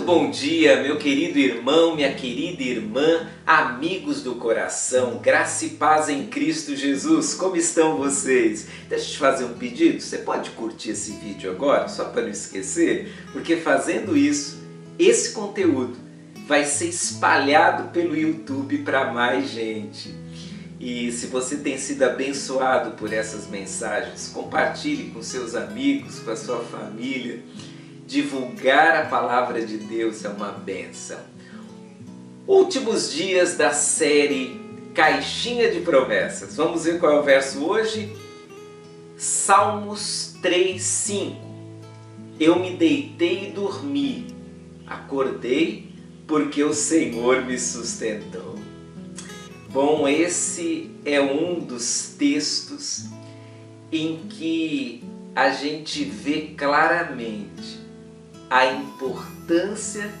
bom dia, meu querido irmão, minha querida irmã, amigos do coração, graça e paz em Cristo Jesus. Como estão vocês? Deixa eu te fazer um pedido. Você pode curtir esse vídeo agora, só para não esquecer, porque fazendo isso, esse conteúdo vai ser espalhado pelo YouTube para mais gente. E se você tem sido abençoado por essas mensagens, compartilhe com seus amigos, com a sua família. Divulgar a palavra de Deus é uma benção. Últimos dias da série Caixinha de Promessas. Vamos ver qual é o verso hoje? Salmos 3:5. Eu me deitei e dormi. Acordei porque o Senhor me sustentou. Bom, esse é um dos textos em que a gente vê claramente a importância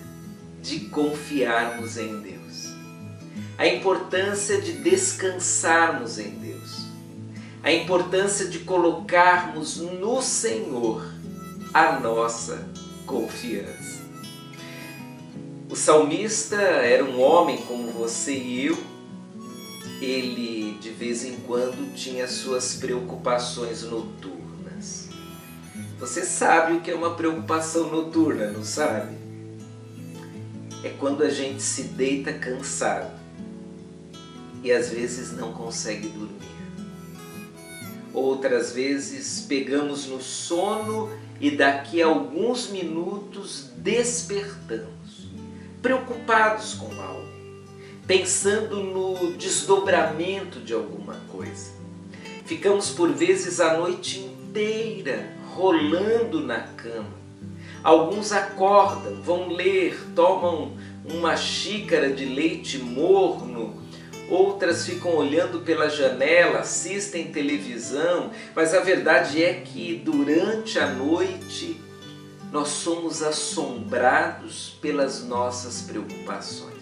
de confiarmos em Deus, a importância de descansarmos em Deus, a importância de colocarmos no Senhor a nossa confiança. O salmista era um homem como você e eu, ele de vez em quando tinha suas preocupações noturnas você sabe o que é uma preocupação noturna, não sabe? É quando a gente se deita cansado e às vezes não consegue dormir. Outras vezes pegamos no sono e daqui a alguns minutos despertamos, preocupados com algo, pensando no desdobramento de alguma coisa. Ficamos por vezes a noite inteira rolando na cama. Alguns acordam, vão ler, tomam uma xícara de leite morno, outras ficam olhando pela janela, assistem televisão, mas a verdade é que durante a noite nós somos assombrados pelas nossas preocupações.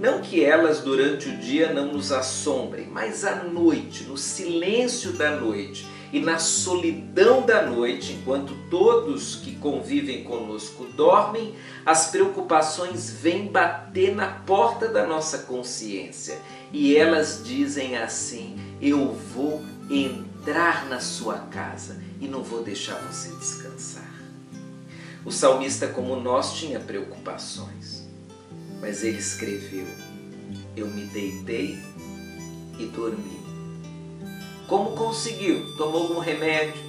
Não que elas durante o dia não nos assombrem, mas à noite, no silêncio da noite, e na solidão da noite, enquanto todos que convivem conosco dormem, as preocupações vêm bater na porta da nossa consciência e elas dizem assim: Eu vou entrar na sua casa e não vou deixar você descansar. O salmista, como nós, tinha preocupações, mas ele escreveu: Eu me deitei e dormi como conseguiu? Tomou algum remédio?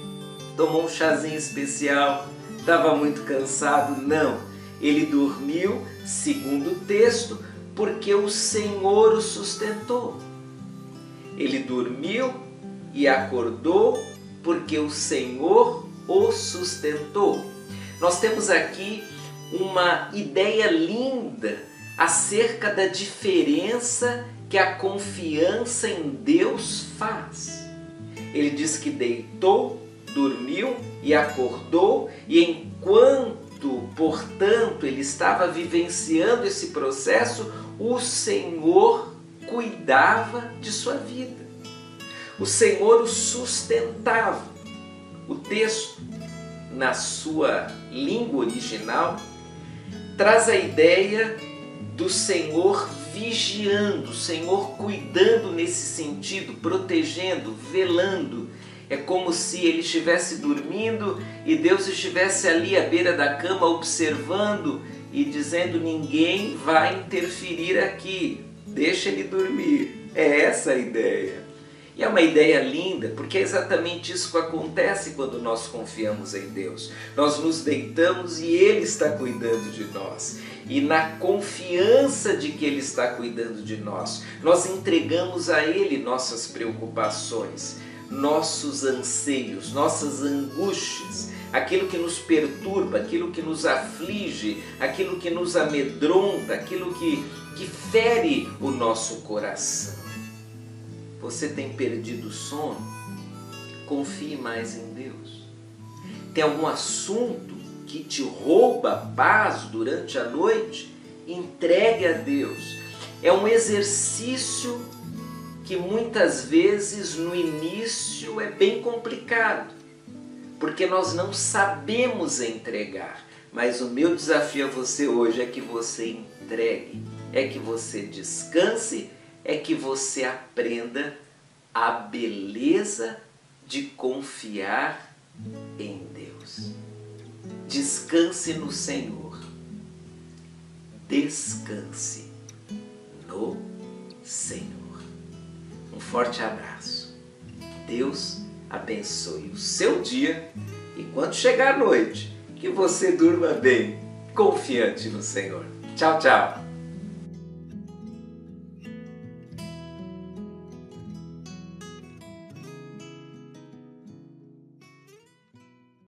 Tomou um chazinho especial? Estava muito cansado? Não. Ele dormiu, segundo o texto, porque o Senhor o sustentou. Ele dormiu e acordou porque o Senhor o sustentou. Nós temos aqui uma ideia linda acerca da diferença que a confiança em Deus faz. Ele diz que deitou, dormiu e acordou, e enquanto, portanto, ele estava vivenciando esse processo, o Senhor cuidava de sua vida. O Senhor o sustentava. O texto, na sua língua original, traz a ideia do Senhor vigiando, o Senhor cuidando nesse sentido, protegendo, velando. É como se ele estivesse dormindo e Deus estivesse ali à beira da cama observando e dizendo: ninguém vai interferir aqui, deixa ele dormir. É essa a ideia. E é uma ideia linda, porque é exatamente isso que acontece quando nós confiamos em Deus. Nós nos deitamos e Ele está cuidando de nós. E na confiança de que Ele está cuidando de nós, nós entregamos a Ele nossas preocupações, nossos anseios, nossas angústias, aquilo que nos perturba, aquilo que nos aflige, aquilo que nos amedronta, aquilo que, que fere o nosso coração. Você tem perdido o sono? Confie mais em Deus. Tem algum assunto que te rouba paz durante a noite? Entregue a Deus. É um exercício que muitas vezes no início é bem complicado, porque nós não sabemos entregar, Mas o meu desafio a você hoje é que você entregue, é que você descanse, é que você aprenda a beleza de confiar em Deus. Descanse no Senhor. Descanse no Senhor. Um forte abraço. Deus abençoe o seu dia e quando chegar a noite, que você durma bem, confiante no Senhor. Tchau, tchau.